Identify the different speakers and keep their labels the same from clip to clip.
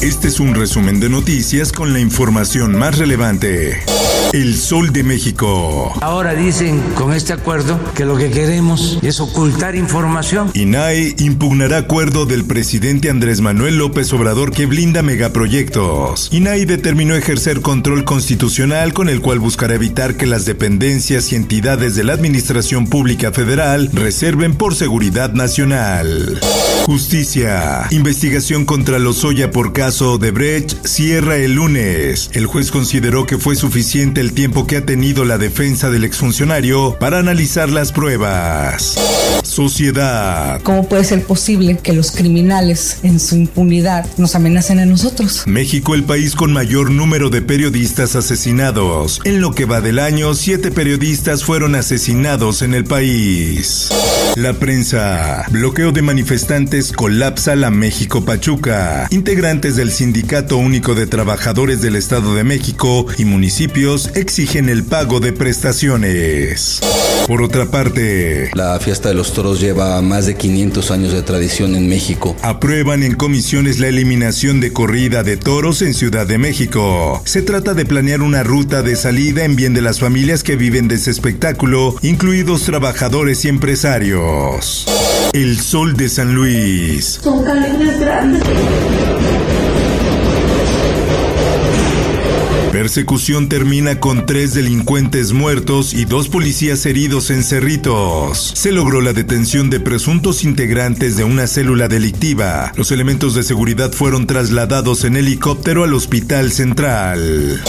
Speaker 1: Este es un resumen de noticias con la información más relevante. El Sol de México.
Speaker 2: Ahora dicen con este acuerdo que lo que queremos es ocultar información.
Speaker 1: INAE impugnará acuerdo del presidente Andrés Manuel López Obrador que blinda megaproyectos. INAE determinó ejercer control constitucional con el cual buscará evitar que las dependencias y entidades de la Administración Pública Federal reserven por seguridad nacional. Justicia. Investigación contra Lozoya por caso de Brecht cierra el lunes. El juez consideró que fue suficiente el tiempo que ha tenido la defensa del exfuncionario para analizar las pruebas. Sociedad.
Speaker 3: ¿Cómo puede ser posible que los criminales en su impunidad nos amenacen a nosotros?
Speaker 1: México, el país con mayor número de periodistas asesinados. En lo que va del año, siete periodistas fueron asesinados en el país. La prensa. Bloqueo de manifestantes colapsa la México Pachuca. Integrantes del Sindicato Único de Trabajadores del Estado de México y municipios exigen el pago de prestaciones. Por otra parte,
Speaker 4: la fiesta de los toros lleva más de 500 años de tradición en México.
Speaker 1: Aprueban en comisiones la eliminación de corrida de toros en Ciudad de México. Se trata de planear una ruta de salida en bien de las familias que viven de ese espectáculo, incluidos trabajadores y empresarios. El Sol de San Luis.
Speaker 5: Son grandes.
Speaker 1: Persecución termina con tres delincuentes muertos y dos policías heridos en Cerritos. Se logró la detención de presuntos integrantes de una célula delictiva. Los elementos de seguridad fueron trasladados en helicóptero al Hospital Central.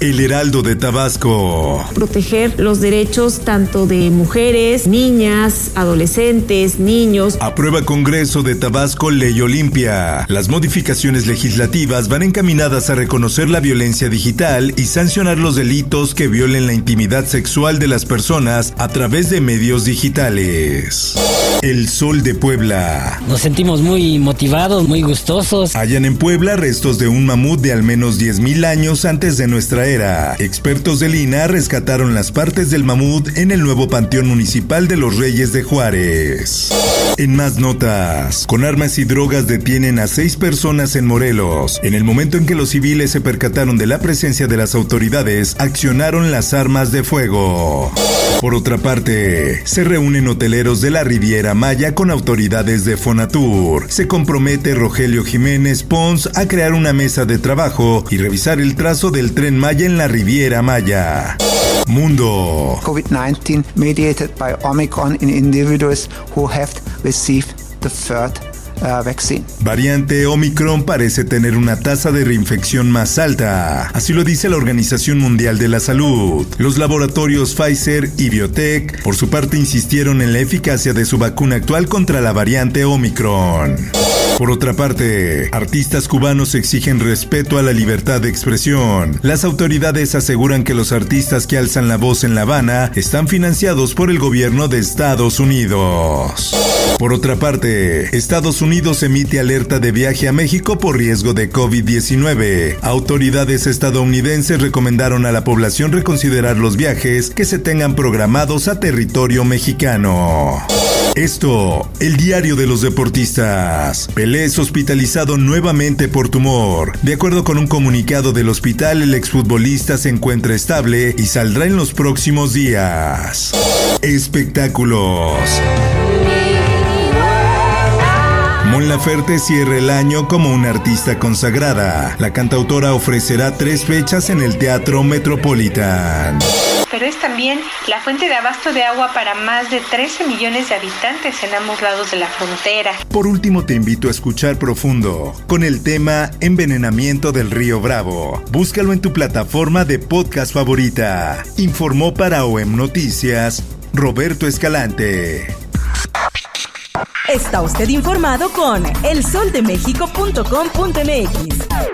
Speaker 1: El Heraldo de Tabasco.
Speaker 6: Proteger los derechos tanto de mujeres, niñas, adolescentes, niños.
Speaker 1: Aprueba Congreso de Tabasco Ley Olimpia. Las modificaciones legislativas van encaminadas a reconocer la violencia digital y sancionar los delitos que violen la intimidad sexual de las personas a través de medios digitales. El Sol de Puebla.
Speaker 7: Nos sentimos muy motivados, muy gustosos.
Speaker 1: Hallan en Puebla restos de un mamut de al menos 10.000 años antes de nuestra era. Expertos de Lina rescataron las partes del mamut en el nuevo Panteón Municipal de los Reyes de Juárez. En más notas, con armas y drogas detienen a seis personas en Morelos. En el momento en que los civiles se percataron de la de las autoridades, accionaron las armas de fuego. Por otra parte, se reúnen hoteleros de la Riviera Maya con autoridades de Fonatur. Se compromete Rogelio Jiménez Pons a crear una mesa de trabajo y revisar el trazo del tren Maya en la Riviera Maya. Mundo.
Speaker 8: COVID-19 mediated by Omicron in individuals who have received the third
Speaker 1: Variante Omicron parece tener una tasa de reinfección más alta, así lo dice la Organización Mundial de la Salud. Los laboratorios Pfizer y Biotech, por su parte, insistieron en la eficacia de su vacuna actual contra la variante Omicron. Por otra parte, artistas cubanos exigen respeto a la libertad de expresión. Las autoridades aseguran que los artistas que alzan la voz en La Habana están financiados por el gobierno de Estados Unidos. Por otra parte, Estados Unidos emite alerta de viaje a México por riesgo de COVID-19. Autoridades estadounidenses recomendaron a la población reconsiderar los viajes que se tengan programados a territorio mexicano. Esto, el diario de los deportistas. Pelé es hospitalizado nuevamente por tumor. De acuerdo con un comunicado del hospital, el exfutbolista se encuentra estable y saldrá en los próximos días. Espectáculos. Mon Laferte cierra el año como una artista consagrada. La cantautora ofrecerá tres fechas en el Teatro Metropolitan
Speaker 9: pero es también la fuente de abasto de agua para más de 13 millones de habitantes en ambos lados de la frontera.
Speaker 1: Por último, te invito a escuchar Profundo con el tema Envenenamiento del Río Bravo. Búscalo en tu plataforma de podcast favorita. Informó para OEM Noticias Roberto Escalante.
Speaker 5: Está usted informado con elsoldemexico.com.mx.